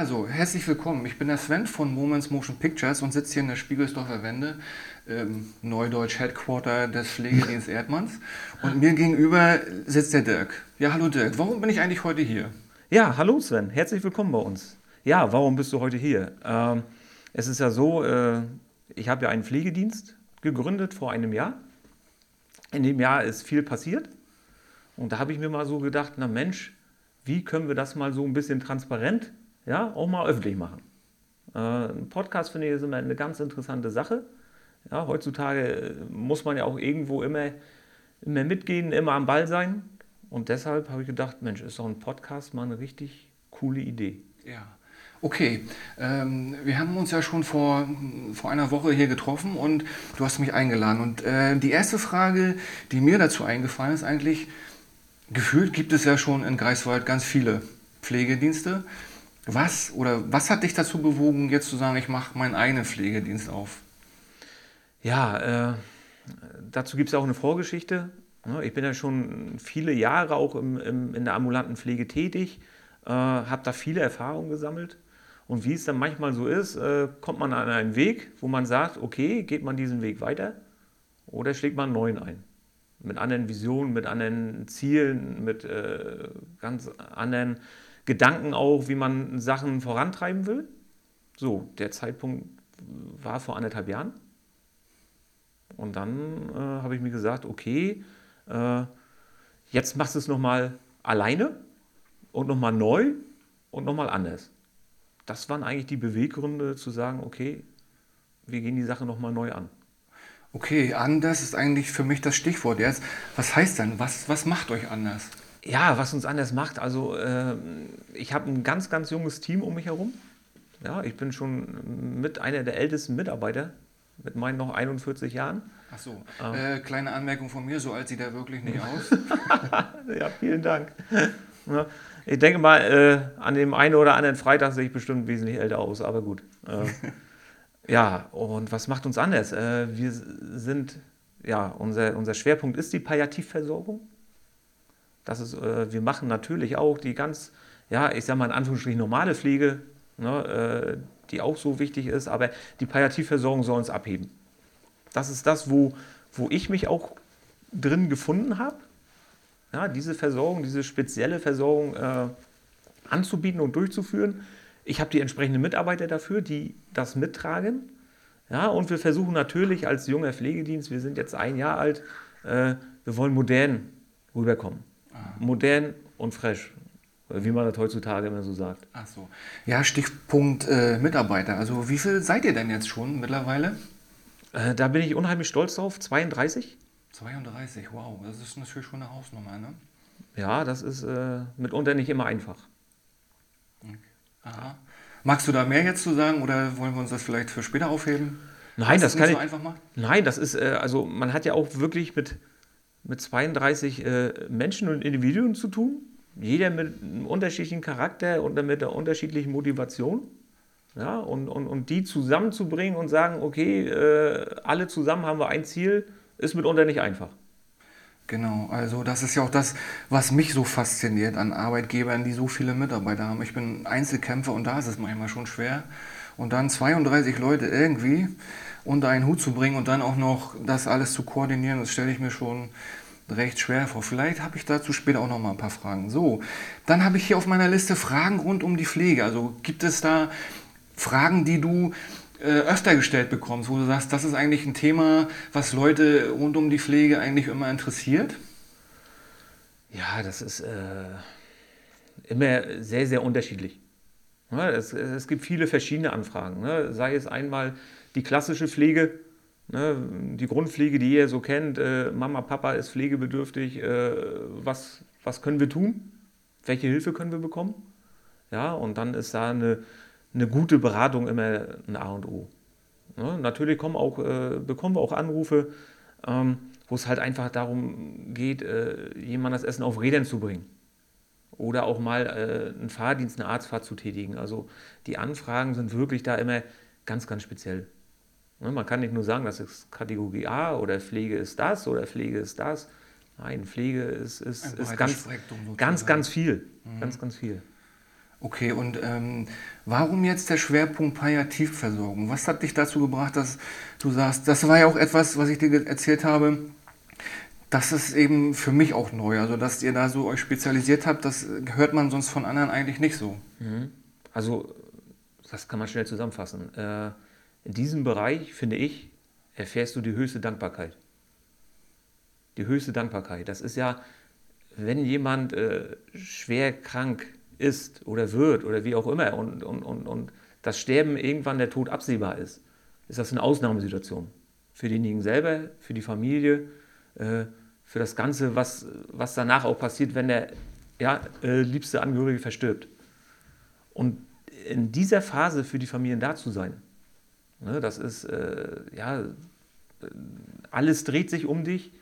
Also, herzlich willkommen. Ich bin der Sven von Moments Motion Pictures und sitze hier in der Spiegelsdorfer Wende, ähm, Neudeutsch Headquarter des Pflegedienst Erdmanns. Und mir gegenüber sitzt der Dirk. Ja, hallo Dirk. Warum bin ich eigentlich heute hier? Ja, hallo Sven. Herzlich willkommen bei uns. Ja, warum bist du heute hier? Ähm, es ist ja so, äh, ich habe ja einen Pflegedienst gegründet vor einem Jahr. In dem Jahr ist viel passiert. Und da habe ich mir mal so gedacht, na Mensch, wie können wir das mal so ein bisschen transparent, ja, auch mal öffentlich machen? Äh, ein Podcast finde ich ist immer eine ganz interessante Sache. Ja, heutzutage äh, muss man ja auch irgendwo immer, immer mitgehen, immer am Ball sein. Und deshalb habe ich gedacht, Mensch, ist doch ein Podcast mal eine richtig coole Idee. Ja. Okay, ähm, wir haben uns ja schon vor, vor einer Woche hier getroffen und du hast mich eingeladen. Und äh, die erste Frage, die mir dazu eingefallen ist, eigentlich, gefühlt gibt es ja schon in Greifswald ganz viele Pflegedienste. Was oder was hat dich dazu bewogen, jetzt zu sagen, ich mache meinen eigenen Pflegedienst auf? Ja, äh, dazu gibt es auch eine Vorgeschichte. Ich bin ja schon viele Jahre auch im, im, in der ambulanten Pflege tätig, äh, habe da viele Erfahrungen gesammelt und wie es dann manchmal so ist, äh, kommt man an einen Weg, wo man sagt, okay, geht man diesen Weg weiter oder schlägt man einen neuen ein. Mit anderen Visionen, mit anderen Zielen, mit äh, ganz anderen Gedanken auch, wie man Sachen vorantreiben will. So, der Zeitpunkt war vor anderthalb Jahren. Und dann äh, habe ich mir gesagt, okay, äh, jetzt machst du es nochmal alleine und nochmal neu und nochmal anders das waren eigentlich die Beweggründe zu sagen, okay, wir gehen die Sache nochmal neu an. Okay, anders ist eigentlich für mich das Stichwort jetzt. Was heißt denn, was, was macht euch anders? Ja, was uns anders macht, also äh, ich habe ein ganz, ganz junges Team um mich herum. Ja, ich bin schon mit einer der ältesten Mitarbeiter mit meinen noch 41 Jahren. Ach so, ähm. äh, kleine Anmerkung von mir, so alt sieht er wirklich nicht aus. ja, vielen Dank. Ja, ich denke mal, äh, an dem einen oder anderen Freitag sehe ich bestimmt wesentlich älter aus, aber gut. Äh, ja, und was macht uns anders? Äh, wir sind, ja, unser, unser Schwerpunkt ist die Palliativversorgung. Das ist, äh, wir machen natürlich auch die ganz, ja, ich sage mal in Anführungsstrichen normale Pflege, ne, äh, die auch so wichtig ist, aber die Palliativversorgung soll uns abheben. Das ist das, wo, wo ich mich auch drin gefunden habe ja, diese Versorgung, diese spezielle Versorgung äh, anzubieten und durchzuführen. Ich habe die entsprechenden Mitarbeiter dafür, die das mittragen. Ja, und wir versuchen natürlich als junger Pflegedienst, wir sind jetzt ein Jahr alt, äh, wir wollen modern rüberkommen. Modern und fresh, wie man das heutzutage immer so sagt. Ach so. Ja, Stichpunkt äh, Mitarbeiter. Also wie viel seid ihr denn jetzt schon mittlerweile? Äh, da bin ich unheimlich stolz drauf, 32. 32, wow, das ist natürlich schon eine Hausnummer, ne? Ja, das ist äh, mitunter nicht immer einfach. Okay. Aha. Magst du da mehr jetzt zu sagen oder wollen wir uns das vielleicht für später aufheben? Nein, das, das kann so ich. Einfach machen? Nein, das ist, äh, also man hat ja auch wirklich mit, mit 32 äh, Menschen und Individuen zu tun. Jeder mit einem unterschiedlichen Charakter und mit einer unterschiedlichen Motivation. Ja, und, und, und die zusammenzubringen und sagen, okay, äh, alle zusammen haben wir ein Ziel ist mitunter nicht einfach. Genau, also das ist ja auch das, was mich so fasziniert an Arbeitgebern, die so viele Mitarbeiter haben. Ich bin Einzelkämpfer und da ist es manchmal schon schwer. Und dann 32 Leute irgendwie unter einen Hut zu bringen und dann auch noch das alles zu koordinieren, das stelle ich mir schon recht schwer vor. Vielleicht habe ich dazu später auch noch mal ein paar Fragen. So, dann habe ich hier auf meiner Liste Fragen rund um die Pflege. Also gibt es da Fragen, die du äh, öfter gestellt bekommst, wo du sagst, das ist eigentlich ein Thema, was Leute rund um die Pflege eigentlich immer interessiert? Ja, das ist äh, immer sehr, sehr unterschiedlich. Ja, es, es, gibt viele verschiedene Anfragen. Ne? Sei es einmal die klassische Pflege, ne? die Grundpflege, die ihr so kennt. Äh, Mama, Papa ist pflegebedürftig. Äh, was, was können wir tun? Welche Hilfe können wir bekommen? Ja, und dann ist da eine, eine gute Beratung immer ein A und O. Ne? Natürlich kommen auch, äh, bekommen wir auch Anrufe, ähm, wo es halt einfach darum geht, äh, jemand das Essen auf Rädern zu bringen. Oder auch mal äh, einen Fahrdienst, eine Arztfahrt zu tätigen. Also die Anfragen sind wirklich da immer ganz, ganz speziell. Ne? Man kann nicht nur sagen, das ist Kategorie A oder Pflege ist das oder Pflege ist das. Nein, Pflege ist, ist, ist ganz, ganz, ganz viel. Mhm. Ganz, ganz viel. Okay, und ähm, warum jetzt der Schwerpunkt Palliativversorgung? Was hat dich dazu gebracht, dass du sagst, das war ja auch etwas, was ich dir erzählt habe, das ist eben für mich auch neu. Also, dass ihr da so euch spezialisiert habt, das hört man sonst von anderen eigentlich nicht so. Mhm. Also, das kann man schnell zusammenfassen. Äh, in diesem Bereich, finde ich, erfährst du die höchste Dankbarkeit. Die höchste Dankbarkeit. Das ist ja, wenn jemand äh, schwer krank ist oder wird oder wie auch immer und, und, und, und das Sterben irgendwann der Tod absehbar ist, ist das eine Ausnahmesituation. Für denjenigen selber, für die Familie, äh, für das Ganze, was, was danach auch passiert, wenn der ja, äh, liebste Angehörige verstirbt. Und in dieser Phase für die Familien da zu sein, ne, das ist, äh, ja, alles dreht sich um dich.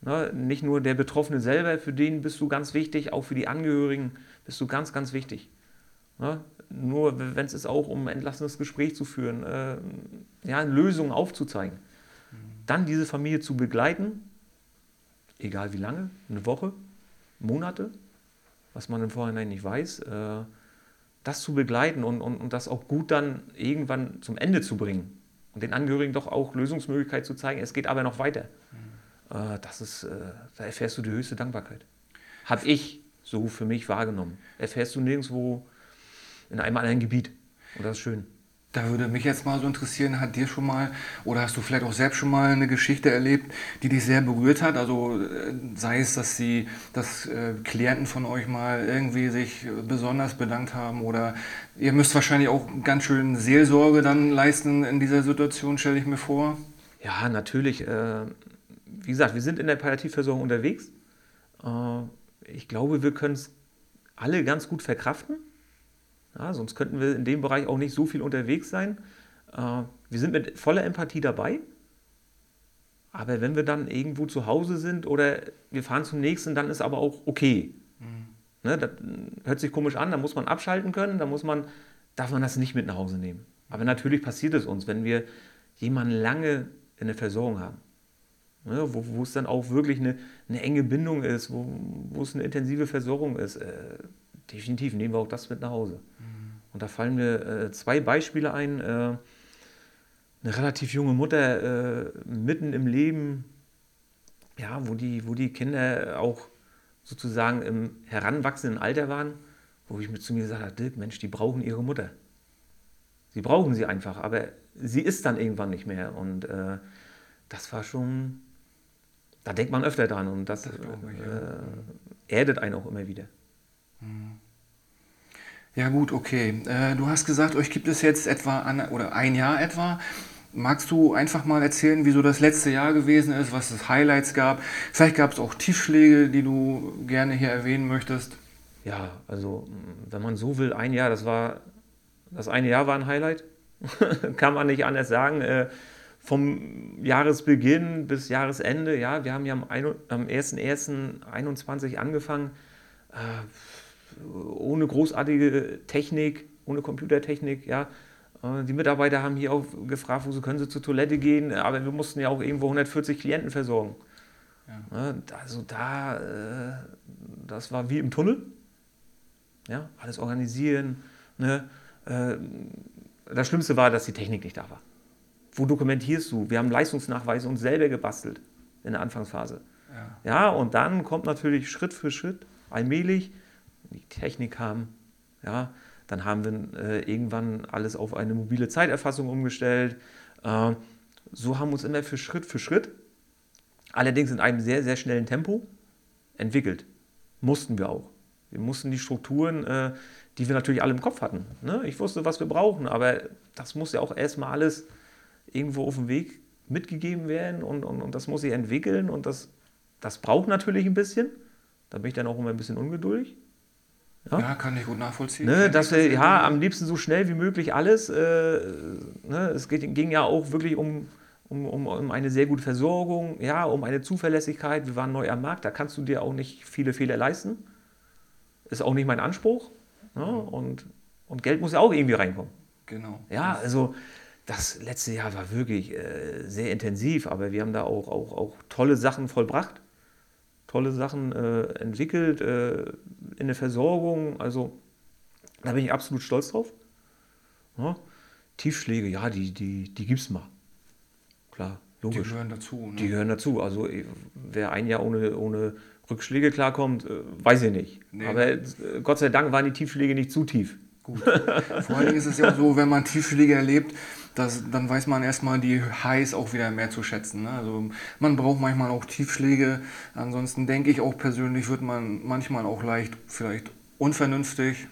Ne, nicht nur der Betroffene selber, für den bist du ganz wichtig, auch für die Angehörigen bist du ganz, ganz wichtig. Ne? Nur wenn es ist auch um ein entlassenes Gespräch zu führen, äh, ja, Lösungen aufzuzeigen. Mhm. Dann diese Familie zu begleiten egal wie lange, eine Woche, Monate, was man im Vorhinein nicht weiß, äh, das zu begleiten und, und, und das auch gut dann irgendwann zum Ende zu bringen und den Angehörigen doch auch Lösungsmöglichkeit zu zeigen, es geht aber noch weiter. Mhm. das ist, äh, da erfährst du die höchste Dankbarkeit. Habe ich so für mich wahrgenommen. Erfährst du nirgendwo in einem anderen Gebiet. Und das ist schön. Da würde mich jetzt mal so interessieren, hat dir schon mal oder hast du vielleicht auch selbst schon mal eine Geschichte erlebt, die dich sehr berührt hat? Also äh, sei es, dass sie, dass äh, Klienten von euch mal irgendwie sich besonders bedankt haben oder ihr müsst wahrscheinlich auch ganz schön Seelsorge dann leisten in dieser Situation, stelle ich mir vor. Ja, natürlich. Äh, wie gesagt, wir sind in der Palliativversorgung unterwegs. ich glaube, wir können es alle ganz gut verkraften. Ja, sonst könnten wir in dem Bereich auch nicht so viel unterwegs sein. Äh, wir sind mit voller Empathie dabei. Aber wenn wir dann irgendwo zu Hause sind oder wir fahren zum nächsten, dann ist aber auch okay. Mhm. Ne, das hört sich komisch an, da muss man abschalten können, da muss man, darf man das nicht mit nach Hause nehmen. Aber natürlich passiert es uns, wenn wir jemanden lange in der Versorgung haben. Ne, wo, wo es dann auch wirklich eine, eine enge Bindung ist, wo, wo es eine intensive Versorgung ist. Äh, definitiv nehmen wir auch das mit nach Hause. Und da fallen mir äh, zwei Beispiele ein. Äh, eine relativ junge Mutter äh, mitten im Leben, ja, wo die, wo die Kinder auch sozusagen im heranwachsenden Alter waren, wo ich mir zu mir gesagt habe, Dirk, Mensch, die brauchen ihre Mutter. Sie brauchen sie einfach, aber sie ist dann irgendwann nicht mehr. Und äh, das war schon, da denkt man öfter dran und das, das ich, ja. Äh, erdet einen auch immer wieder. Ja gut, okay. Äh, du hast gesagt, euch gibt es jetzt etwa an, oder ein Jahr etwa. Magst du einfach mal erzählen, wie so das letzte Jahr gewesen ist, was es Highlights gab? Vielleicht gab es auch Tiefschläge, die du gerne hier erwähnen möchtest. Ja, also wenn man so will, ein Jahr, das war das eine Jahr war ein Highlight. Kann man nicht anders sagen. Äh, vom Jahresbeginn bis Jahresende, ja, wir haben ja am, am 1.1.21 angefangen. Äh, ohne großartige Technik, ohne Computertechnik, ja. Äh, die Mitarbeiter haben hier auch gefragt, wo sie können sie zur Toilette gehen, aber wir mussten ja auch irgendwo 140 Klienten versorgen. Ja. Also da, äh, das war wie im Tunnel. Ja, alles organisieren. Ne? Äh, das Schlimmste war, dass die Technik nicht da war. Wo dokumentierst du? Wir haben Leistungsnachweise uns selber gebastelt in der Anfangsphase. Ja. ja, und dann kommt natürlich Schritt für Schritt, allmählich, die Technik haben. Ja, dann haben wir äh, irgendwann alles auf eine mobile Zeiterfassung umgestellt. Äh, so haben wir uns immer für Schritt für Schritt, allerdings in einem sehr, sehr schnellen Tempo, entwickelt. Mussten wir auch. Wir mussten die Strukturen, äh, die wir natürlich alle im Kopf hatten. Ne? Ich wusste, was wir brauchen, aber das muss ja auch erstmal alles irgendwo auf dem Weg mitgegeben werden und, und, und das muss sich entwickeln und das, das braucht natürlich ein bisschen. Da bin ich dann auch immer ein bisschen ungeduldig. Ja, ja kann ich gut nachvollziehen. Ne, dass wir ja am liebsten so schnell wie möglich alles. Äh, ne, es geht, ging ja auch wirklich um, um, um, um eine sehr gute Versorgung, ja, um eine Zuverlässigkeit. Wir waren neu am Markt, da kannst du dir auch nicht viele Fehler leisten. Ist auch nicht mein Anspruch. Ne, und, und Geld muss ja auch irgendwie reinkommen. Genau. Ja, also das letzte Jahr war wirklich äh, sehr intensiv, aber wir haben da auch, auch, auch tolle Sachen vollbracht tolle Sachen äh, entwickelt äh, in der Versorgung. Also Da bin ich absolut stolz drauf. Ja, Tiefschläge, ja, die, die, die gibt es mal. Klar, Die logisch. gehören dazu. Ne? Die gehören dazu. Also eh, wer ein Jahr ohne, ohne Rückschläge klarkommt, äh, weiß ich nicht. Nee. Aber äh, Gott sei Dank waren die Tiefschläge nicht zu tief. Gut. Vor allen Dingen ist es ja so, wenn man Tiefschläge erlebt, dass, dann weiß man erstmal die Highs auch wieder mehr zu schätzen. Ne? Also man braucht manchmal auch Tiefschläge. Ansonsten denke ich auch persönlich, wird man manchmal auch leicht, vielleicht unvernünftig.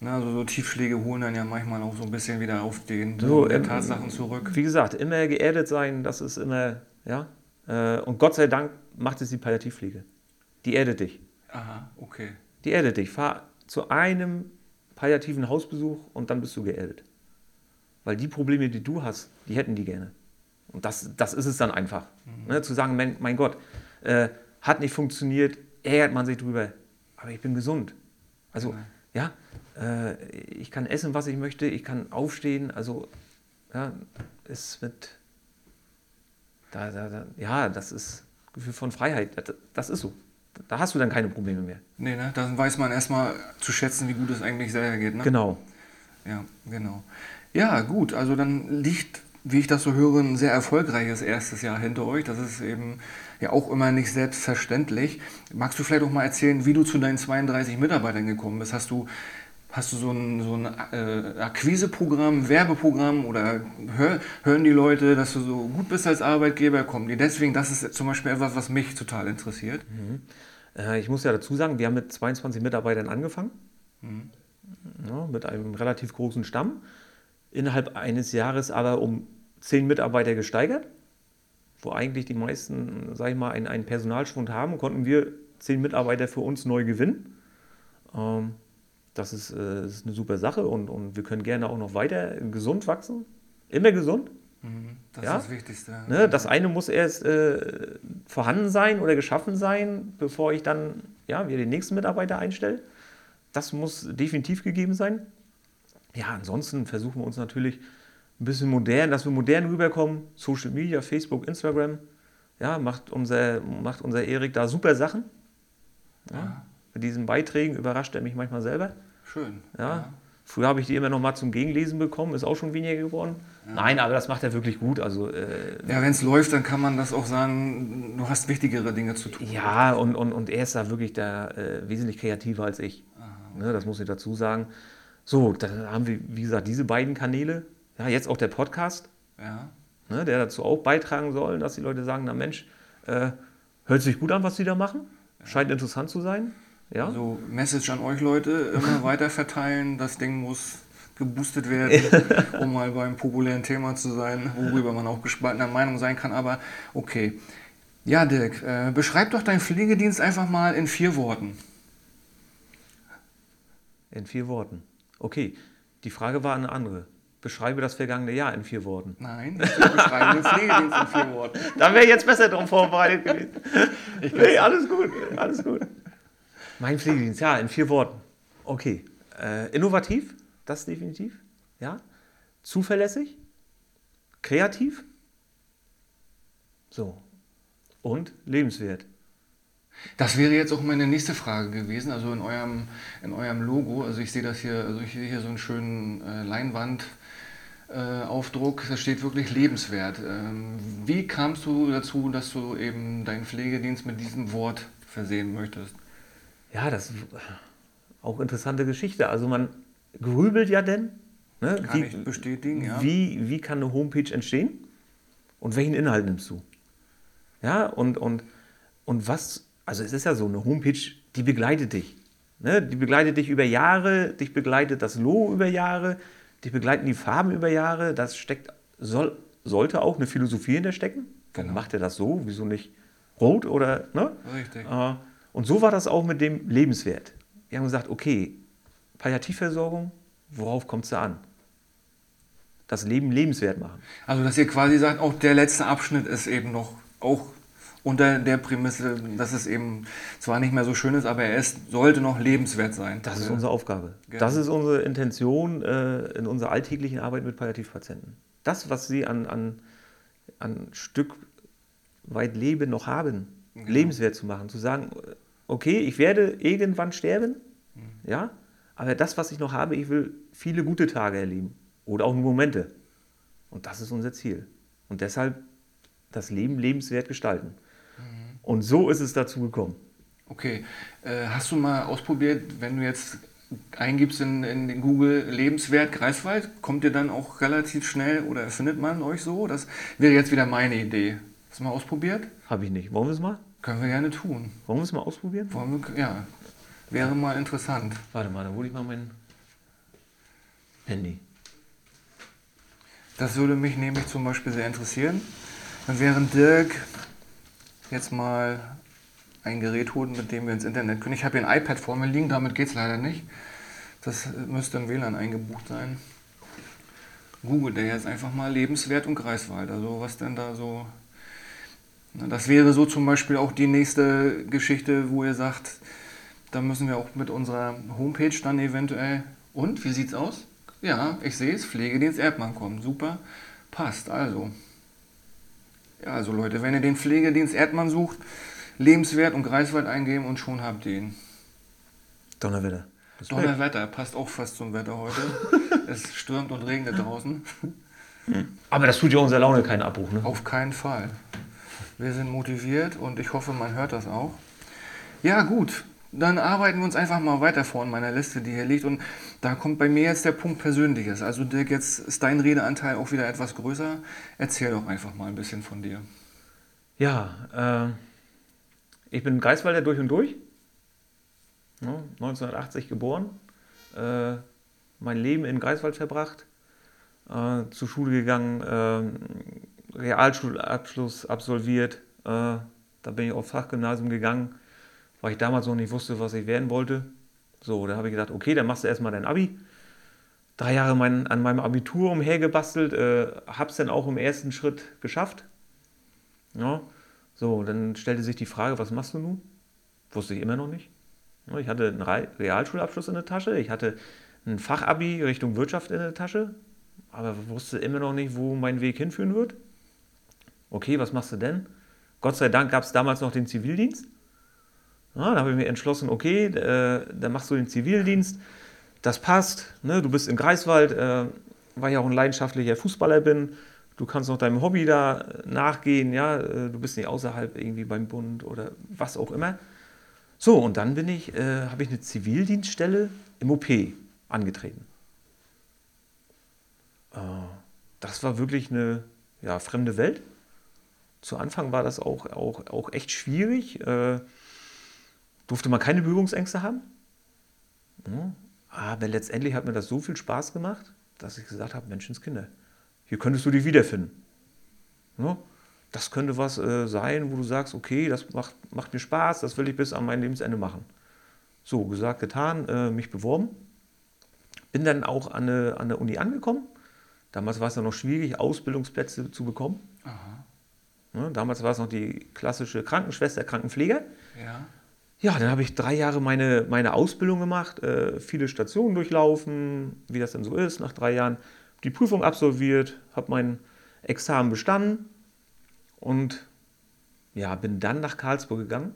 Ne? Also so Tiefschläge holen dann ja manchmal auch so ein bisschen wieder auf den So, ähm, Tatsachen zurück. Wie gesagt, immer geerdet sein, das ist immer, ja. Äh, Und Gott sei Dank macht es die Palliativpflege. Die erdet dich. Aha, okay. Die erdet dich. Fahr zu einem palliativen Hausbesuch und dann bist du geerdet. Weil die Probleme, die du hast, die hätten die gerne. Und das, das ist es dann einfach. Ne, zu sagen, mein, mein Gott, äh, hat nicht funktioniert, ärgert man sich drüber. Aber ich bin gesund. Also, ja, äh, ich kann essen, was ich möchte, ich kann aufstehen. Also, ja, ist mit. Da, da, da, ja, das ist Gefühl von Freiheit. Das, das ist so. Da hast du dann keine Probleme mehr. Nee, ne? Dann weiß man erstmal zu schätzen, wie gut es eigentlich selber geht. Ne? Genau. Ja, genau. Ja, gut, also dann liegt, wie ich das so höre, ein sehr erfolgreiches erstes Jahr hinter euch. Das ist eben ja auch immer nicht selbstverständlich. Magst du vielleicht auch mal erzählen, wie du zu deinen 32 Mitarbeitern gekommen bist? Hast du, hast du so ein, so ein äh, Akquiseprogramm, Werbeprogramm oder hör, hören die Leute, dass du so gut bist als Arbeitgeber? Kommen die deswegen? Das ist zum Beispiel etwas, was mich total interessiert. Äh, Ich muss ja dazu sagen, wir haben mit 22 Mitarbeitern angefangen, ja, mit einem relativ großen Stamm. Innerhalb eines Jahres aber um 10 Mitarbeiter gesteigert, wo eigentlich die meisten, sag ich mal, einen, einen Personalschwund haben, konnten wir 10 Mitarbeiter für uns neu gewinnen. Ähm, das ist, äh, ist eine super Sache und, und wir können gerne auch noch weiter gesund wachsen. Immer gesund. Mhm, Das Ja? ist das Wichtigste. Ne, das eine muss erst äh, vorhanden sein oder geschaffen sein, bevor ich dann ja, wieder den nächsten Mitarbeiter einstelle. Das muss definitiv gegeben sein. Ja, ansonsten versuchen wir uns natürlich ein bisschen modern, dass wir modern rüberkommen. Social Media, Facebook, Instagram. Ja, macht unser, macht unser Erik da super Sachen. Ja, Mit diesen Beiträgen überrascht er mich manchmal selber. Schön. Ja. Früher habe ich die immer noch mal zum Gegenlesen bekommen, ist auch schon weniger geworden. Nein, aber das macht er wirklich gut. Also äh, Ja, wenn es läuft, dann kann man das auch sagen, du hast wichtigere Dinge zu tun. Ja, und, und, und er ist da wirklich da äh, wesentlich kreativer als ich. Ne, das muss ich dazu sagen. So, dann haben wir, wie gesagt, diese beiden Kanäle. Ja, jetzt auch der Podcast, Ja. ne, der dazu auch beitragen soll, dass die Leute sagen, na Mensch, äh, hört sich gut an, was sie da machen. Scheint interessant zu sein. Ja, Also Message an euch Leute, immer weiter verteilen. Das Ding muss geboostet werden, um mal beim populären Thema zu sein, worüber man auch gespaltener Meinung sein kann. Aber okay. Ja, Dirk, äh, beschreib doch deinen Pflegedienst einfach mal in vier Worten. in vier Worten. Okay, die Frage war eine andere. Beschreibe das vergangene Jahr in vier Worten. Nein, ich beschreibe den Pflegedienst in vier Worten. Da wäre ich jetzt besser drauf vorbereitet gewesen. nee, alles gut, alles gut. Mein Pflegedienst, ja, in vier Worten. Okay. Äh, innovativ, das definitiv. Ja. Zuverlässig. Kreativ. So. Und lebenswert. Das wäre jetzt auch meine nächste Frage gewesen. Also in eurem, in eurem Logo, also ich sehe das hier, also ich sehe hier so einen schönen äh, Leinwand. Äh, da steht wirklich lebenswert. Ähm, wie kamst du dazu, dass du eben deinen Pflegedienst mit diesem Wort versehen möchtest? Ja, das ist auch interessante Geschichte. Also man grübelt ja denn. Ne? Kann ich bestätigen, ja. Wie, wie kann eine Homepage entstehen? Und welchen Inhalt nimmst du? Ja, und, und, und was, also es ist ja so, eine Homepage, die begleitet dich. Ne? Die begleitet dich über Jahre, dich begleitet das Logo über Jahre, dich begleiten die Farben über Jahre. Das steckt, soll, sollte auch eine Philosophie hinter stecken. Warum Genau. macht er das so? Wieso nicht rot oder, ne? Richtig. Und so war das auch mit dem Lebenswert. Wir haben gesagt, okay, Palliativversorgung, worauf kommt es da an? Das Leben lebenswert machen. Also dass ihr quasi sagt, auch der letzte Abschnitt ist eben noch auch unter der Prämisse, dass es eben zwar nicht mehr so schön ist, aber er ist, sollte noch lebenswert sein. Das ist unsere Aufgabe. Genau. Das ist unsere Intention äh, in unserer alltäglichen Arbeit mit Palliativpatienten. Das, was sie an, an, an Stück weit Leben noch haben, lebenswert zu machen. Zu sagen, okay, ich werde irgendwann sterben, ja, aber das, was ich noch habe, ich will viele gute Tage erleben oder auch Momente. Und das ist unser Ziel. Und deshalb das Leben lebenswert gestalten. Und so ist es dazu gekommen. Okay, äh, hast du mal ausprobiert, wenn du jetzt eingibst in, in Google Lebenswert Greifswald, kommt ihr dann auch relativ schnell oder findet man euch so? Das wäre jetzt wieder meine Idee. Hast du mal ausprobiert? Habe ich nicht. Wollen wir es mal? Können wir gerne tun. Wollen wir es mal ausprobieren? Wollen wir, ja, wäre mal interessant. Warte mal, dann hole ich mal mein Handy. Das würde mich nämlich zum Beispiel sehr interessieren. Dann während Dirk jetzt mal ein Gerät holen, mit dem wir ins Internet können. Ich habe hier ein iPad vor mir liegen, damit geht es leider nicht. Das müsste im WLAN eingebucht sein. Google der jetzt einfach mal Lebenswert und Greifswald. Also was denn da so. Das wäre so zum Beispiel auch die nächste Geschichte, wo ihr sagt, da müssen wir auch mit unserer Homepage dann eventuell. Und, wie sieht's aus? Ja, ich sehe es, Pflegedienst Erdmann kommt. Super, passt. Also. Ja, also Leute, wenn ihr den Pflegedienst Erdmann sucht, Lebenswert und Greifswald eingeben und schon habt ihr ihn. Donnerwetter. Donnerwetter, passt auch fast zum Wetter heute. es stürmt und regnet draußen. Aber das tut ja unserer Laune keinen Abbruch, ne? Auf keinen Fall. Wir sind motiviert und ich hoffe, man hört das auch. Ja, gut. Dann arbeiten wir uns einfach mal weiter vor in meiner Liste, die hier liegt. Und da kommt bei mir jetzt der Punkt Persönliches. Also Dirk, jetzt ist dein Redeanteil auch wieder etwas größer. Erzähl doch einfach mal ein bisschen von dir. Ja, äh, ich bin Greifswalder durch und durch. 1980 geboren. Äh, mein Leben in Greifswald verbracht. Äh, zur Schule gegangen. Äh, Realschulabschluss absolviert. Äh, da bin ich aufs Fachgymnasium gegangen, weil ich damals noch nicht wusste, was ich werden wollte. So, da habe ich gedacht, okay, dann machst du erstmal dein Abi. Drei Jahre mein, an meinem Abitur umhergebastelt, äh, es dann auch im ersten Schritt geschafft. Ja, so, dann stellte sich die Frage, was machst du nun? Wusste ich immer noch nicht. Ich hatte einen Realschulabschluss in der Tasche, ich hatte ein Fachabi Richtung Wirtschaft in der Tasche, aber wusste immer noch nicht, wo mein Weg hinführen wird. Okay, was machst du denn? Gott sei Dank gab es damals noch den Zivildienst. Ja, da habe ich mir entschlossen, okay, äh, dann machst du den Zivildienst. Das passt. Ne? Du bist in Greifswald, äh, weil ich auch ein leidenschaftlicher Fußballer bin. Du kannst noch deinem Hobby da nachgehen, ja, äh, du bist nicht außerhalb irgendwie beim Bund oder was auch immer. So, und dann bin ich, äh, habe ich eine Zivildienststelle im OP angetreten. Äh, das war wirklich eine ja, fremde Welt. Zu Anfang war das auch, auch, auch echt schwierig. Äh, durfte man keine Berührungsängste haben. Ja, aber letztendlich hat mir das so viel Spaß gemacht, dass ich gesagt habe, Menschenskinder, hier könntest du dich wiederfinden. Ja? Das könnte was äh, sein, wo du sagst, okay, das macht, macht mir Spaß, das will ich bis an mein Lebensende machen. So, gesagt, getan, äh, mich beworben. Bin dann auch an eine, an der Uni angekommen. Damals war es ja noch schwierig, Ausbildungsplätze zu bekommen. Ja, damals war es noch die klassische Krankenschwester, Krankenpfleger. Ja. Ja, dann habe ich drei Jahre meine, meine Ausbildung gemacht, äh, viele Stationen durchlaufen, wie das denn so ist, nach drei Jahren die Prüfung absolviert, habe mein Examen bestanden und ja, bin dann nach Karlsburg gegangen,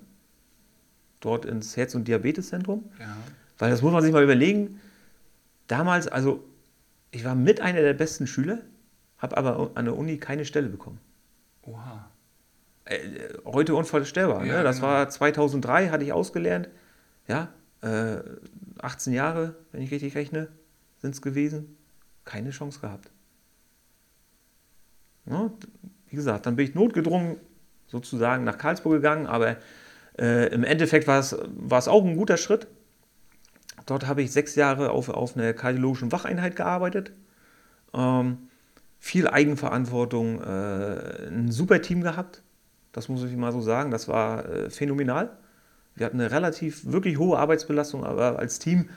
dort ins Herz- und Diabeteszentrum. Ja. Weil das muss man sich mal überlegen. Damals, also ich war mit einer der besten Schüler, habe aber an der Uni keine Stelle bekommen. Oha. Äh, heute unvorstellbar. Ja, ne? Das genau. war 2003, hatte ich ausgelernt. Ja, äh, 18 Jahre, wenn ich richtig rechne, sind es gewesen keine Chance gehabt. Ja, wie gesagt, dann bin ich notgedrungen sozusagen nach Karlsburg gegangen, aber äh, im Endeffekt war es, war es auch ein guter Schritt. Dort habe ich sechs Jahre auf, auf einer kardiologischen Wacheinheit gearbeitet. Ähm, viel Eigenverantwortung, äh, ein super Team gehabt. Das muss ich mal so sagen. Das war äh, phänomenal. Wir hatten eine relativ wirklich hohe Arbeitsbelastung, aber als Team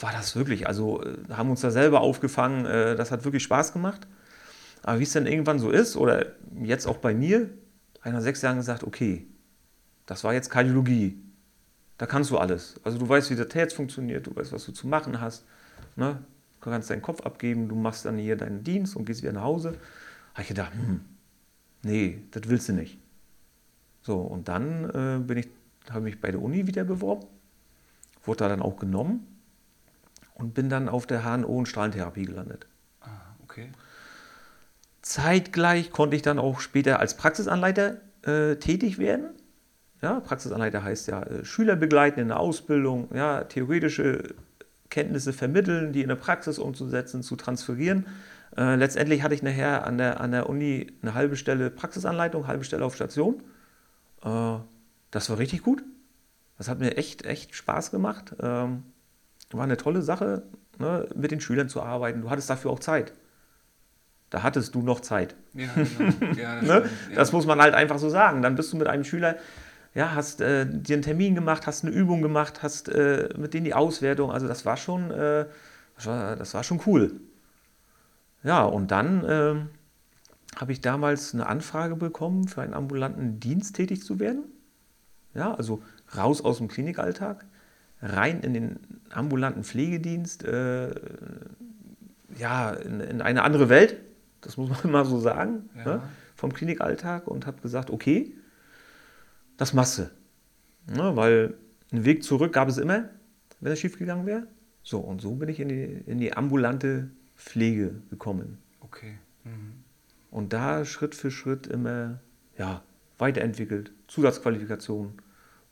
war das wirklich, also äh, haben uns da selber aufgefangen, äh, das hat wirklich Spaß gemacht. Aber wie es dann irgendwann so ist, oder jetzt auch bei mir, einer sechs Jahren gesagt, okay, das war jetzt Kardiologie, da kannst du alles. Also du weißt, wie das Herz funktioniert, du weißt, was du zu machen hast. Ne? Du kannst deinen Kopf abgeben, du machst dann hier deinen Dienst und gehst wieder nach Hause. Habe ich gedacht, hm, nee, das willst du nicht. So, und dann äh, bin ich, habe mich bei der Uni wieder beworben, wurde da dann auch genommen und bin dann auf der HNO und Strahlentherapie gelandet. Ah, okay. Zeitgleich konnte ich dann auch später als Praxisanleiter äh, tätig werden. Ja, Praxisanleiter heißt ja äh, Schüler begleiten in der Ausbildung, ja, theoretische Kenntnisse vermitteln, die in der Praxis umzusetzen, zu transferieren. Äh, letztendlich hatte ich nachher an der, an der Uni eine halbe Stelle Praxisanleitung, halbe Stelle auf Station. Äh, das war richtig gut. Das hat mir echt, echt Spaß gemacht. Ähm, war eine tolle Sache, ne, mit den Schülern zu arbeiten. Du hattest dafür auch Zeit. Da hattest du noch Zeit. Ja, genau. Ja, das, Ne? ja. Das muss man halt einfach so sagen. Dann bist du mit einem Schüler, ja, hast äh, dir einen Termin gemacht, hast eine Übung gemacht, hast äh, mit denen die Auswertung. Also das war schon, äh, das, war, das war schon cool. Ja, und dann ähm, habe ich damals eine Anfrage bekommen, für einen ambulanten Dienst tätig zu werden. Ja, also raus aus dem Klinikalltag, rein in den ambulanten Pflegedienst, äh, ja, in, in eine andere Welt. Das muss man mal so sagen. Ja. Ne? Vom Klinikalltag und habe gesagt, okay, das machst du. Ne? Weil einen Weg zurück gab es immer, wenn es schief gegangen wäre. So, und so bin ich in die, in die ambulante Pflege gekommen. Okay. Mhm. Und da Schritt für Schritt immer ja, weiterentwickelt, Zusatzqualifikationen.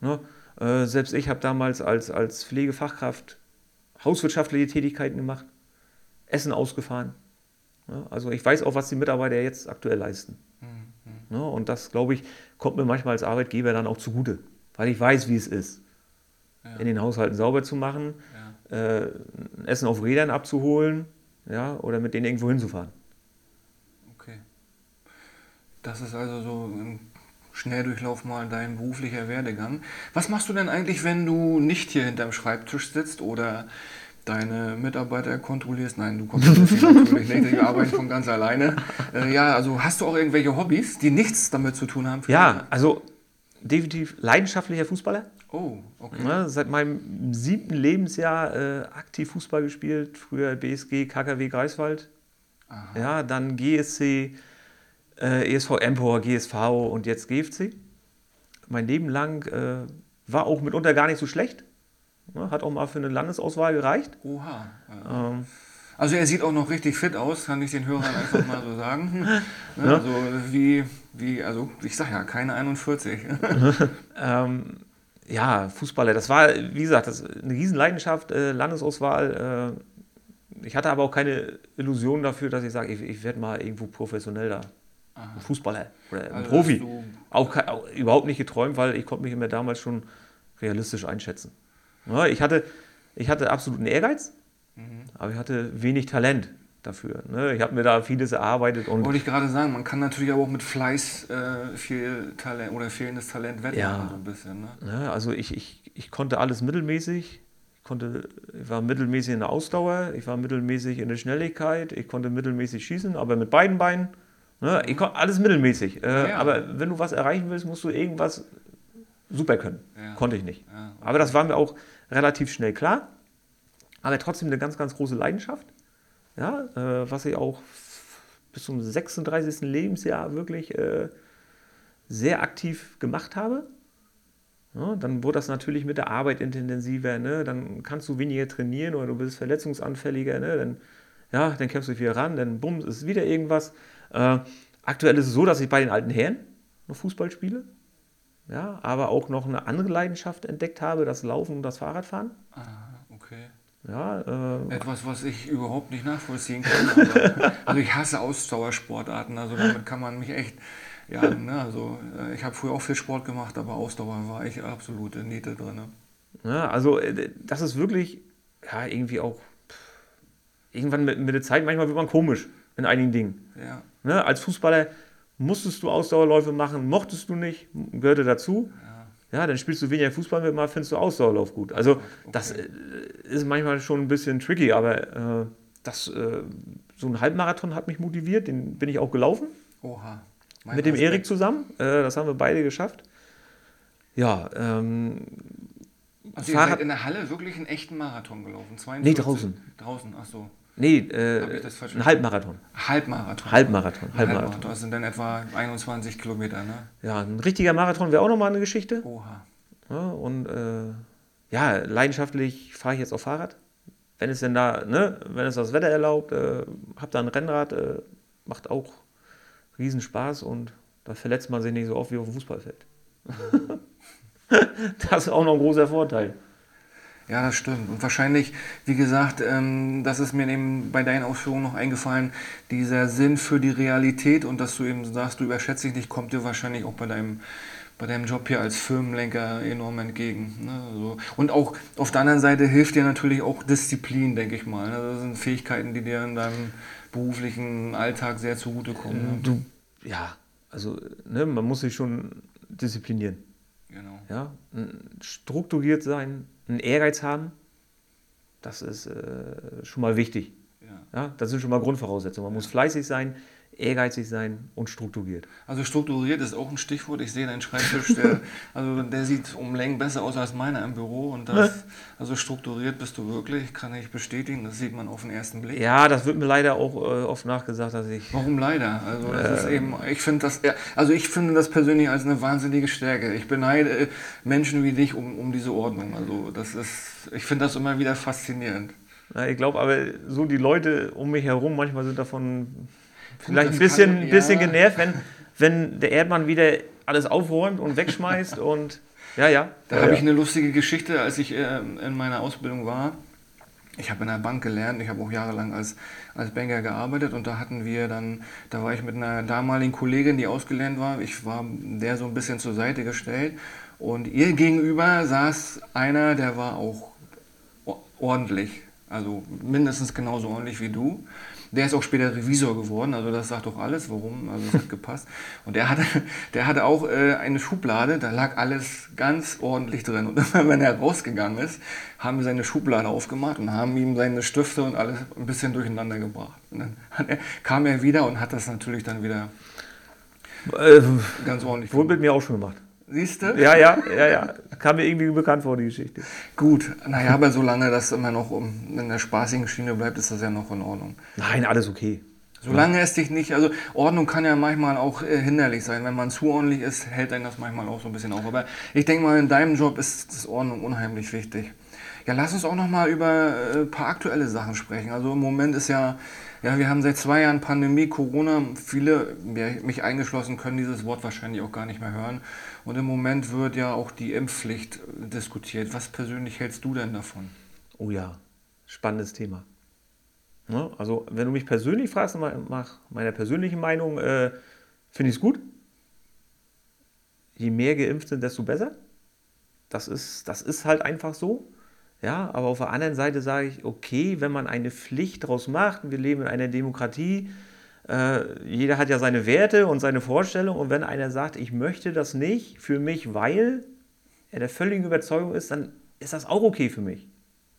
Ne? Äh, selbst ich habe damals als, als Pflegefachkraft hauswirtschaftliche Tätigkeiten gemacht, Essen ausgefahren. Ne? Also ich weiß auch, was die Mitarbeiter jetzt aktuell leisten. Mhm. Ne? Und das, glaube ich, kommt mir manchmal als Arbeitgeber dann auch zugute, weil ich weiß, wie es ist, Ja. in den Haushalten sauber zu machen, Ja. äh, Essen auf Rädern abzuholen ja, oder mit denen irgendwo hinzufahren. Das ist also so im Schnelldurchlauf mal dein beruflicher Werdegang. Was machst du denn eigentlich, wenn du nicht hier hinterm Schreibtisch sitzt oder deine Mitarbeiter kontrollierst? Nein, du kontrollierst natürlich nicht, die arbeiten von ganz alleine. Äh, ja, also hast du auch irgendwelche Hobbys, die nichts damit zu tun haben? Ja, also definitiv leidenschaftlicher Fußballer. Oh, okay. Ne, seit meinem siebten Lebensjahr äh, aktiv Fußball gespielt. Früher BSG, KKW Greifswald. Aha. Ja, dann GSC, äh, ESV Empor, GSV und jetzt GFC. Mein Leben lang äh, war auch mitunter gar nicht so schlecht. Ne, hat auch mal für eine Landesauswahl gereicht. Oha. Ja. Ähm, Also er sieht auch noch richtig fit aus, kann ich den Hörern einfach mal so sagen. Ne, Also wie, wie, also ich sag ja, keine 41. Ähm, ja, Fußballer, das war, wie gesagt, das eine Riesenleidenschaft, äh, Landesauswahl. Äh, ich hatte aber auch keine Illusion dafür, dass ich sage, ich, ich werde mal irgendwo professionell da. Ein Fußballer oder ein Also, Profi. Auch, auch überhaupt nicht geträumt, weil ich konnte mich immer damals schon realistisch einschätzen. Ja, ich, hatte, ich hatte absoluten Ehrgeiz, Mhm. aber ich hatte wenig Talent dafür. Ne? Ich habe mir da vieles erarbeitet und Wollte ich gerade sagen, man kann natürlich aber auch mit Fleiß äh, viel Talent oder fehlendes Talent wettmachen, Ja. so ein bisschen. Ne? Ne, also ich, ich, ich konnte alles mittelmäßig. Ich, konnte, ich war mittelmäßig in der Ausdauer, ich war mittelmäßig in der Schnelligkeit, ich konnte mittelmäßig schießen, aber mit beiden Beinen. Ne, alles mittelmäßig. Äh, Ja. Aber wenn du was erreichen willst, musst du irgendwas super können. Ja. Konnte ich nicht. Ja, Aber das war mir auch relativ schnell klar. Aber trotzdem eine ganz, ganz große Leidenschaft. Ja, äh, was ich auch bis zum 36. Lebensjahr wirklich äh, sehr aktiv gemacht habe. Ja, dann wurde das natürlich mit der Arbeit intensiver. Ne? Dann kannst du weniger trainieren oder du bist verletzungsanfälliger. Ne? Dann, ja, dann kämpfst du wieder ran, dann bums, ist wieder irgendwas. Äh, aktuell ist es so, dass ich bei den alten Herren noch Fußball spiele. Ja, aber auch noch eine andere Leidenschaft entdeckt habe, das Laufen und das Fahrradfahren. Ah, okay. Ja, äh, Etwas, was ich überhaupt nicht nachvollziehen kann. Aber, also ich hasse Ausdauersportarten, also damit kann man mich echt. Ja, ne, also äh, ich habe früher auch viel Sport gemacht, aber Ausdauer war ich absolute Niete drin. ja, also äh, das ist wirklich, ja, irgendwie auch, pff, irgendwann mit, mit der Zeit, manchmal wird man komisch in einigen Dingen. Ja, Ne? Als Fußballer musstest du Ausdauerläufe machen, mochtest du nicht, gehörte dazu. ja. Ja, dann spielst du weniger Fußball mit, mal findest du Ausdauerlauf gut. Also Okay. das äh, ist manchmal schon ein bisschen tricky, aber äh, das, äh, so ein Halbmarathon hat mich motiviert, den bin ich auch gelaufen. Oha. Mein mit dem. Erik zusammen. Äh, das haben wir beide geschafft. Ja, ähm, Also ihr Fahrrad- seid in der Halle wirklich einen echten Marathon gelaufen? 42? Nee, draußen. Draußen, ach so. Nee, äh, ein Halbmarathon. Halbmarathon. Halbmarathon, Halbmarathon. Das sind dann etwa 21 Kilometer, ne? Ja, ein richtiger Marathon wäre auch nochmal eine Geschichte. Oha. Ja, und äh, ja, leidenschaftlich fahre ich jetzt auf Fahrrad. wenn es denn da, ne, wenn es das Wetter erlaubt, äh, hab da ein Rennrad, äh, macht auch Riesenspaß und da verletzt man sich nicht so oft wie auf dem Fußballfeld. das ist auch noch ein großer Vorteil. Ja, das stimmt. Und wahrscheinlich, wie gesagt, ähm, das ist mir eben bei deinen Ausführungen noch eingefallen, dieser Sinn für die Realität und dass du eben sagst, du überschätzt dich nicht, kommt dir wahrscheinlich auch bei deinem, bei deinem Job hier als Firmenlenker enorm entgegen. Ne? Also, und auch auf der anderen Seite hilft dir natürlich auch Disziplin, denke ich mal. Ne? Das sind Fähigkeiten, die dir in deinem beruflichen Alltag sehr zugutekommen. Ne? Du, ja, also ne, man muss sich schon disziplinieren. Genau. Ja, strukturiert sein, einen Ehrgeiz haben, das ist äh, schon mal wichtig. Ja. Ja, das sind schon mal Grundvoraussetzungen. Man muss fleißig sein, ehrgeizig sein und strukturiert. Also strukturiert ist auch ein Stichwort. Ich sehe deinen Schreibtisch, der, also der sieht um Längen besser aus als meiner im Büro. Und das, also strukturiert bist du wirklich, kann ich bestätigen. Das sieht man auf den ersten Blick. Ja, das wird mir leider auch äh, oft nachgesagt, dass ich. Warum leider? Also das ist eben, ich finde das, also ich finde das persönlich als eine wahnsinnige Stärke. Ich beneide äh, Menschen wie dich um, um diese Ordnung. Also das ist, ich finde das immer wieder faszinierend. Na, ich glaube aber, so die Leute um mich herum manchmal sind davon vielleicht ein bisschen, kann- bisschen ja. genervt, wenn, wenn der Erdmann wieder alles aufräumt und wegschmeißt und ja, ja. Da ja, habe ja. ich eine lustige Geschichte, als ich äh, in meiner Ausbildung war. Ich habe in der Bank gelernt, ich habe auch jahrelang als, als Banker gearbeitet und da hatten wir dann, da war ich mit einer damaligen Kollegin, die ausgelernt war, ich war der so ein bisschen zur Seite gestellt und ihr gegenüber saß einer, der war auch ordentlich, also mindestens genauso ordentlich wie du. Der ist auch später Revisor geworden, also das sagt doch alles, warum, also das hat gepasst. Und der hatte, der hatte auch äh, eine Schublade, da lag alles ganz ordentlich drin. Und immer wenn er rausgegangen ist, haben wir seine Schublade aufgemacht und haben ihm seine Stifte und alles ein bisschen durcheinander gebracht. Und dann er, kam er wieder und hat das natürlich dann wieder Äh, ganz ordentlich wurde mit mir auch schon gemacht. Siehst du? Ja, ja, ja, ja. Kam mir irgendwie bekannt vor, die Geschichte. Gut, naja, aber solange das immer noch um, in der spaßigen Schiene bleibt, ist das ja noch in Ordnung. Nein, alles okay. Solange es dich nicht, also Ordnung kann ja manchmal auch äh, hinderlich sein. Wenn man zu ordentlich ist, hält einen das manchmal auch so ein bisschen auf. Aber ich denke mal, in deinem Job ist das Ordnung unheimlich wichtig. Ja, lass uns auch noch mal über äh, ein paar aktuelle Sachen sprechen. Also im Moment ist ja, ja, wir haben seit zwei Jahren Pandemie, Corona. Viele, mich eingeschlossen, können dieses Wort wahrscheinlich auch gar nicht mehr hören. Und im Moment wird ja auch die Impfpflicht äh, diskutiert. Was persönlich hältst du denn davon? Oh ja, spannendes Thema. Ne? Also, wenn du mich persönlich fragst, nach meiner persönlichen Meinung, äh, finde ich es gut. Je mehr geimpft sind, desto besser. Das ist, das ist halt einfach so. Ja, aber auf der anderen Seite sage ich, okay, wenn man eine Pflicht daraus macht, wir leben in einer Demokratie, äh, jeder hat ja seine Werte und seine Vorstellungen und wenn einer sagt, ich möchte das nicht für mich, weil er der völligen Überzeugung ist, dann ist das auch okay für mich.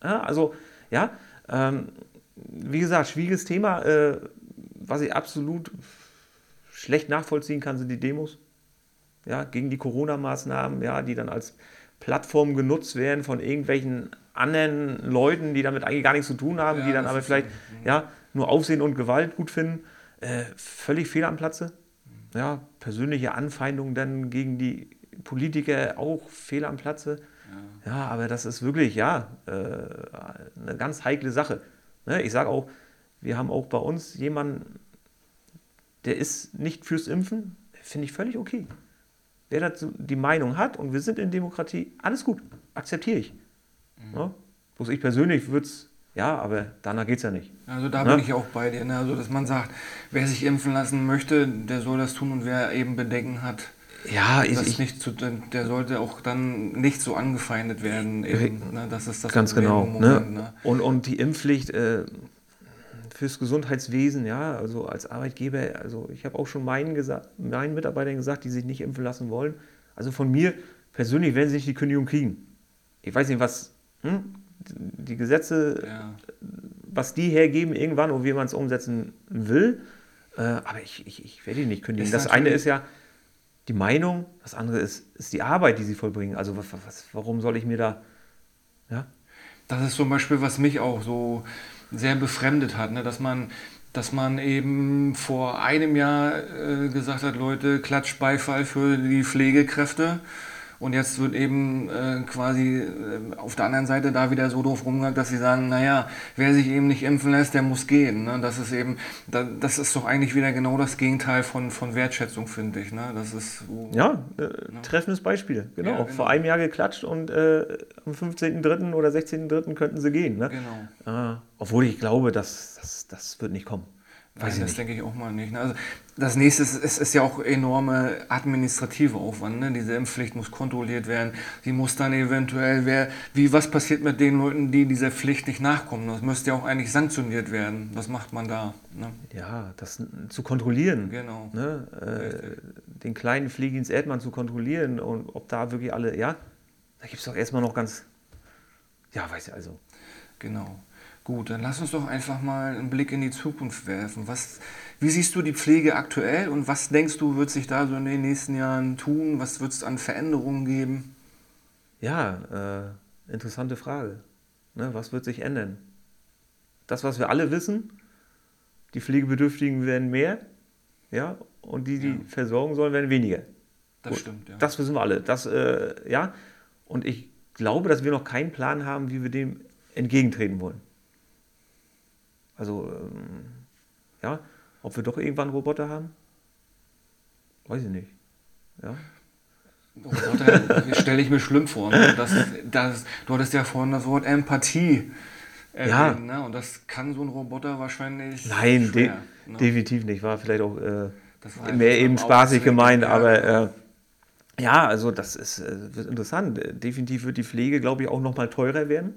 Ja, also, ja, ähm, wie gesagt, schwieriges Thema. Äh, was ich absolut schlecht nachvollziehen kann, sind die Demos. Ja, gegen die Corona-Maßnahmen, ja, die dann als Plattform genutzt werden von irgendwelchen anderen Leuten, die damit eigentlich gar nichts zu tun haben, Ja, die dann aber vielleicht. Mhm. ja, nur Aufsehen und Gewalt gut finden. Äh, völlig fehl am Platze. Ja, persönliche Anfeindungen dann gegen die Politiker auch fehl am Platze. Ja, aber das ist wirklich, ja, äh, eine ganz heikle Sache. Ne? Ich sage auch, wir haben auch bei uns jemanden, der ist nicht fürs Impfen, finde ich völlig okay. Wer dazu die Meinung hat und wir sind in Demokratie, alles gut, akzeptiere ich. Ja? Bloß ich persönlich würde es, ja, aber danach geht es ja nicht. Also da Ne? bin ich auch bei dir. Ne? Also dass man sagt, wer sich impfen lassen möchte, der soll das tun und wer eben Bedenken hat, Ja, ich, ich, nicht zu, der sollte auch dann nicht so angefeindet werden. Eben, ne? Das ist das Ganz Problem genau. Moment, Ne? ne? Und, und die Impfpflicht äh, fürs Gesundheitswesen, ja, also als Arbeitgeber, also ich habe auch schon meinen, gesa- meinen Mitarbeitern gesagt, die sich nicht impfen lassen wollen. Also von mir persönlich werden sie nicht die Kündigung kriegen. Ich weiß nicht, was hm, die Gesetze, Ja. was die hergeben irgendwann und wie man es umsetzen will. Äh, aber ich, ich, ich werde die nicht kündigen. Ist das eine ist ja die Meinung, das andere ist, ist die Arbeit, die sie vollbringen. Also was, was, warum soll ich mir da, ja, Das ist zum Beispiel, was mich auch so sehr befremdet hat, ne? dass, man, dass man eben vor einem Jahr äh, gesagt hat, Leute, Klatschbeifall für die Pflegekräfte. Und jetzt wird eben äh, quasi äh, auf der anderen Seite da wieder so drauf rumgegangen, dass sie sagen, naja, wer sich eben nicht impfen lässt, der muss gehen. Ne? Das ist eben, da, das ist doch eigentlich wieder genau das Gegenteil von, von Wertschätzung, finde ich. Ne? Das ist so, ja, äh, treffendes Beispiel. Genau. Ja, genau. Vor einem Jahr geklatscht und äh, am 15.03. oder 16.03. könnten sie gehen. Ne? Genau. Äh, obwohl ich glaube, dass, das, das wird nicht kommen. Weiß Nein, das denke ich auch mal nicht. Ne? Also das nächste ist, ist, ist, ja auch enorme administrative Aufwand. Ne? Diese Impfpflicht muss kontrolliert werden. Sie muss dann eventuell, wer, wie, was passiert mit den Leuten, die dieser Pflicht nicht nachkommen? Das müsste ja auch eigentlich sanktioniert werden. Was macht man da? Ne? Ja, das zu kontrollieren. Genau. Ne? Äh, den kleinen Pflegedienst Erdmann zu kontrollieren und ob da wirklich alle, ja, da gibt es doch erstmal noch ganz, ja, weiß ich also. Genau. Gut, dann lass uns doch einfach mal einen Blick in die Zukunft werfen. Was, wie siehst du die Pflege aktuell und was denkst du, wird sich da so in den nächsten Jahren tun? Was wird es an Veränderungen geben? Ja, äh, interessante Frage. Ne, was wird sich ändern? Das, was wir alle wissen, die Pflegebedürftigen werden mehr, ja, und die, die ja. versorgen sollen, werden weniger. Das und stimmt, ja. Das wissen wir alle. Das, äh, ja, und ich glaube, dass wir noch keinen Plan haben, wie wir dem entgegentreten wollen. Also, ähm, ja, ob wir doch irgendwann Roboter haben? Weiß ich nicht. Ja. Roboter stelle ich mir schlimm vor. Ne? Das, das, du hattest ja vorhin das Wort Empathie erwähnt, ja. ne? und das kann so ein Roboter wahrscheinlich. Nein, schwer, de ne? definitiv nicht. War vielleicht auch äh, war mehr eben spaßig gemeint, ja, aber äh, ja, also das ist äh, wird interessant. Definitiv wird die Pflege, glaube ich, auch noch mal teurer werden.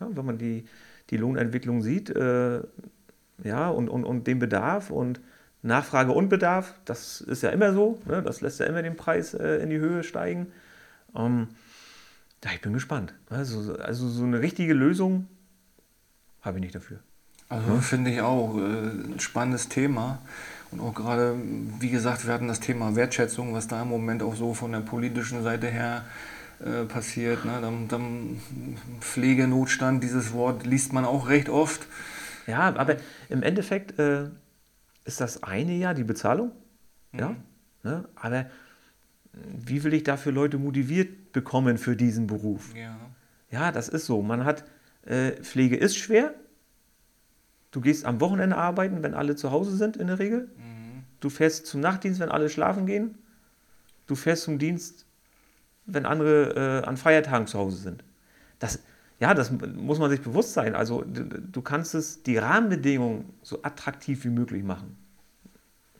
Ja, wenn man die die Lohnentwicklung sieht, äh, ja, und, und, und den Bedarf und Nachfrage und Bedarf, das ist ja immer so, ne? das lässt ja immer den Preis äh, in die Höhe steigen. Ähm, ja, ich bin gespannt. Also, also so eine richtige Lösung habe ich nicht dafür. Also ja? finde ich auch äh, ein spannendes Thema. Und auch gerade, wie gesagt, wir hatten das Thema Wertschätzung, was da im Moment auch so von der politischen Seite her äh, passiert. Ne? Dann, dann Pflegenotstand, dieses Wort liest man auch recht oft. Ja, aber im Endeffekt äh, ist das eine ja die Bezahlung. Mhm. Ja, ne? aber wie will ich dafür Leute motiviert bekommen für diesen Beruf? Ja, ja das ist so. Man hat, äh, Pflege ist schwer. Du gehst am Wochenende arbeiten, wenn alle zu Hause sind in der Regel. Mhm. Du fährst zum Nachtdienst, wenn alle schlafen gehen. Du fährst zum Dienst, wenn andere äh, an Feiertagen zu Hause sind. Das, ja, das muss man sich bewusst sein. Also du, du kannst es, die Rahmenbedingungen so attraktiv wie möglich machen.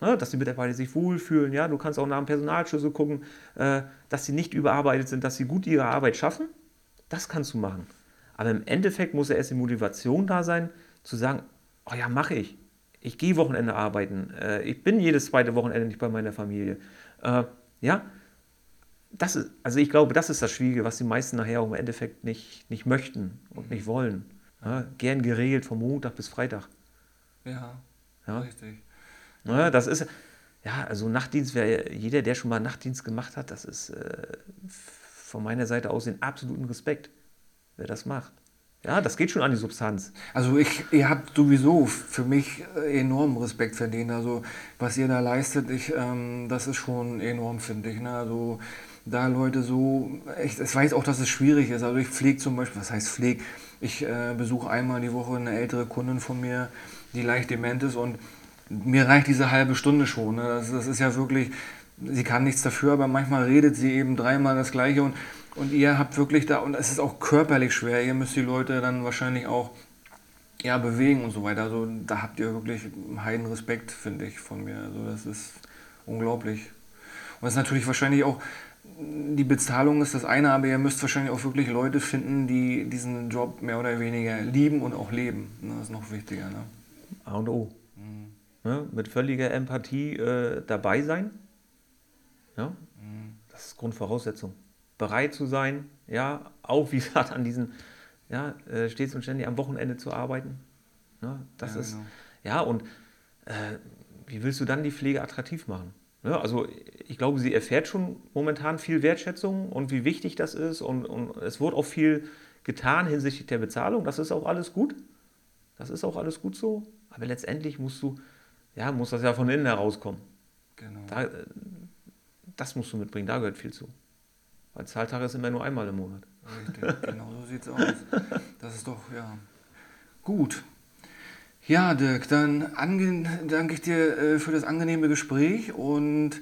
Ne, dass die Mitarbeiter sich wohlfühlen. Ja? Du kannst auch nach dem Personalschlüssel gucken, äh, dass sie nicht überarbeitet sind, dass sie gut ihre Arbeit schaffen. Das kannst du machen. Aber im Endeffekt muss ja erst die Motivation da sein, zu sagen, oh ja, mache ich. Ich gehe Wochenende arbeiten. Äh, ich bin jedes zweite Wochenende nicht bei meiner Familie. Äh, ja, das ist, also ich glaube, das ist das Schwierige, was die meisten nachher auch im Endeffekt nicht, nicht möchten und nicht wollen. Ja, gern geregelt vom Montag bis Freitag. Ja, ja. richtig. Ja, das ist, ja, also Nachtdienst, wer, jeder, der schon mal Nachtdienst gemacht hat, das ist äh, von meiner Seite aus den absoluten Respekt, wer das macht. Ja, das geht schon an die Substanz. Also ich, ihr habt sowieso für mich enormen Respekt verdient. Also was ihr da leistet, ich, ähm, das ist schon enorm, finde ich. Ne? Also da Leute so, ich, ich weiß auch, dass es schwierig ist. Also ich pflege zum Beispiel, was heißt pflege? Ich äh, besuche einmal die Woche eine ältere Kundin von mir, die leicht dement ist und mir reicht diese halbe Stunde schon. Ne? Das, das, ist ja wirklich, sie kann nichts dafür, aber manchmal redet sie eben dreimal das Gleiche und, und ihr habt wirklich da, und es ist auch körperlich schwer, ihr müsst die Leute dann wahrscheinlich auch ja, bewegen und so weiter. Also da habt ihr wirklich einen heiden Respekt, finde ich, von mir. Also das ist unglaublich. Und es ist natürlich wahrscheinlich auch die Bezahlung ist das eine, aber ihr müsst wahrscheinlich auch wirklich Leute finden, die diesen Job mehr oder weniger lieben und auch leben. Ne, das ist noch wichtiger. Ne? A und O. Mhm. Ne? Mit völliger Empathie äh, dabei sein. Ja? Mhm. Das ist Grundvoraussetzung. Bereit zu sein, ja, auch wie gesagt, an diesen, ja, äh, stets und ständig am Wochenende zu arbeiten. Ne? Das ja, ist, genau. ja, und äh, wie willst du dann die Pflege attraktiv machen? Ja, also ich glaube, sie erfährt schon momentan viel Wertschätzung und wie wichtig das ist und, und es wurde auch viel getan hinsichtlich der Bezahlung. Das ist auch alles gut. Das ist auch alles gut so. Aber letztendlich musst du, ja, muss das ja von innen herauskommen. Genau. Da, das musst du mitbringen, da gehört viel zu. Weil Zahltag ist immer nur einmal im Monat. Richtig, genau so sieht es aus. Das ist doch, ja, gut. Ja, Dirk, dann danke ich dir äh, für das angenehme Gespräch und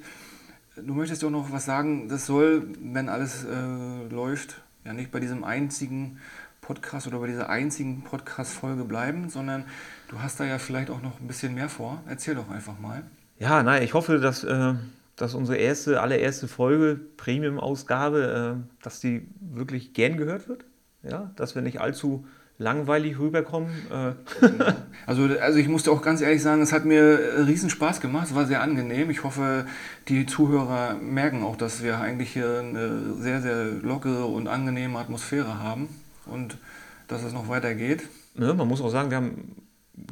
du möchtest doch noch was sagen. Das soll, wenn alles äh, läuft, ja nicht bei diesem einzigen Podcast oder bei dieser einzigen Podcast-Folge bleiben, sondern du hast da ja vielleicht auch noch ein bisschen mehr vor. Erzähl doch einfach mal. Ja, nein, ich hoffe, dass, äh, dass unsere erste, allererste Folge, Premium-Ausgabe, äh, dass die wirklich gern gehört wird. Ja, dass wir nicht allzu langweilig rüberkommen. Äh. Also, also ich musste auch ganz ehrlich sagen, es hat mir riesen Spaß gemacht, es war sehr angenehm. Ich hoffe, die Zuhörer merken auch, dass wir eigentlich hier eine sehr, sehr lockere und angenehme Atmosphäre haben und dass es noch weitergeht. Ne, man muss auch sagen, wir haben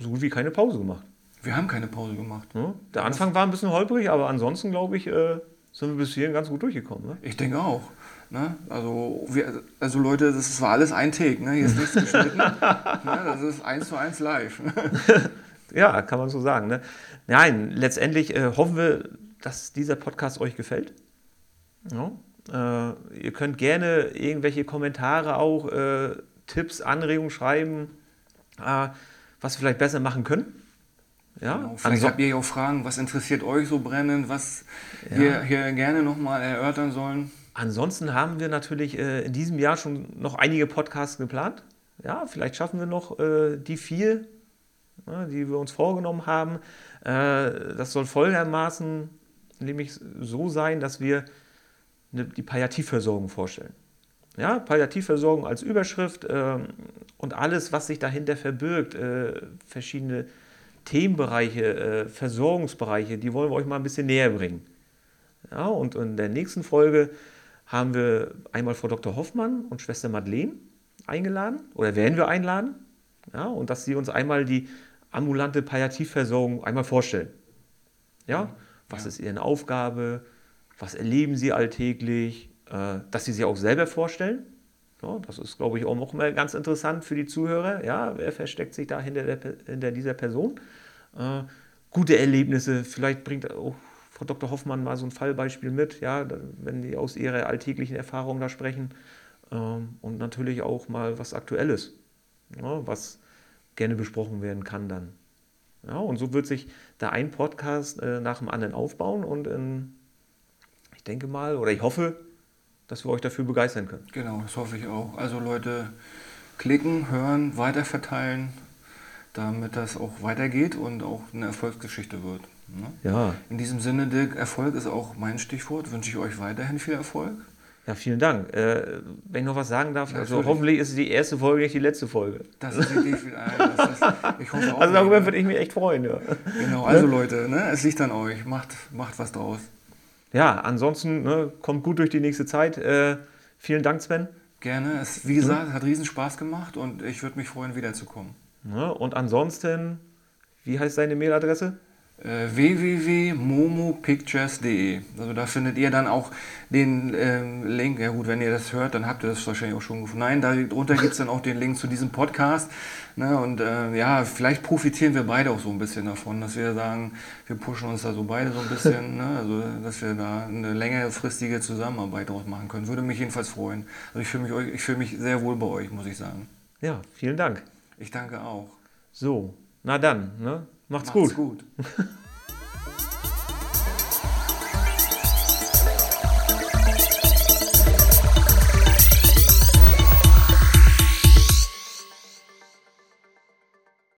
so gut wie keine Pause gemacht. Wir haben keine Pause gemacht. Ne? Der Anfang war ein bisschen holprig, aber ansonsten, glaube ich, äh, sind wir bis hierhin ganz gut durchgekommen. Ne? Ich denke auch. Ne? Also, wir, also Leute, das war alles ein Take. Ne? Hier ist nichts geschnitten. ne? Das ist eins zu eins live. ja, kann man so sagen. Ne? Nein, letztendlich äh, hoffen wir, dass dieser Podcast euch gefällt. Ja? Äh, ihr könnt gerne irgendwelche Kommentare auch, äh, Tipps, Anregungen schreiben, äh, was wir vielleicht besser machen können. Ja? Genau. Vielleicht habt ihr ja auch Fragen, was interessiert euch so brennend, was ja. wir hier gerne nochmal erörtern sollen. Ansonsten haben wir natürlich äh, in diesem Jahr schon noch einige Podcasts geplant. Ja, vielleicht schaffen wir noch äh, die vier, ne, die wir uns vorgenommen haben. Äh, das soll folgendermaßen nämlich so sein, dass wir eine, die Palliativversorgung vorstellen. Ja, Palliativversorgung als Überschrift ähm, und alles, was sich dahinter verbirgt, äh, verschiedene Themenbereiche, äh, Versorgungsbereiche, die wollen wir euch mal ein bisschen näher bringen. Ja, und in der nächsten Folge haben wir einmal Frau Dr. Hoffmann und Schwester Madeleine eingeladen oder werden wir einladen. Ja, und dass sie uns einmal die ambulante Palliativversorgung einmal vorstellen. Ja, was ja. ist ihre Aufgabe? Was erleben sie alltäglich? Äh, dass sie sich auch selber vorstellen. Ja, das ist, glaube ich, auch noch mal ganz interessant für die Zuhörer. Ja, wer versteckt sich da hinter, der, hinter dieser Person? Äh, gute Erlebnisse, vielleicht bringt auch Frau Dr. Hoffmann mal so ein Fallbeispiel mit, ja, wenn die aus ihrer alltäglichen Erfahrung da sprechen. Ähm, und natürlich auch mal was Aktuelles, ja, was gerne besprochen werden kann dann. Ja, und so wird sich da ein Podcast äh, nach dem anderen aufbauen und in, ich denke mal, oder ich hoffe, dass wir euch dafür begeistern können. Genau, das hoffe ich auch. Also Leute, klicken, hören, weiterverteilen, damit das auch weitergeht und auch eine Erfolgsgeschichte wird. Ne? Ja. In diesem Sinne, Dirk, Erfolg ist auch mein Stichwort. Wünsche ich euch weiterhin viel Erfolg. Ja, vielen Dank. Äh, wenn ich noch was sagen darf, also hoffentlich ist es die erste Folge, nicht die letzte Folge. Das ist die Idee. Das ist, ich hoffe auch also darüber würde ich mich echt freuen. Ja. Genau, also Leute, ne, es liegt an euch. Macht, macht was draus. Ja, ansonsten ne, kommt gut durch die nächste Zeit. Äh, vielen Dank, Sven. Gerne. Es, wie gesagt, es hat riesen Spaß gemacht und ich würde mich freuen, wiederzukommen. Ja, und ansonsten, wie heißt deine Mailadresse? äh, www.momopictures.de. Also da findet ihr dann auch den ähm, Link. Ja gut, wenn ihr das hört, dann habt ihr das wahrscheinlich auch schon gefunden. Nein, darunter gibt es dann auch den Link zu diesem Podcast. Ne? Und äh, ja, vielleicht profitieren wir beide auch so ein bisschen davon, dass wir sagen, wir pushen uns da so beide so ein bisschen, ne? also dass wir da eine längerfristige Zusammenarbeit daraus machen können. Würde mich jedenfalls freuen. Also ich fühle mich, ich fühle mich sehr wohl bei euch, muss ich sagen. Ja, vielen Dank. Ich danke auch. So, na dann, ne? Macht's, Macht's gut. gut.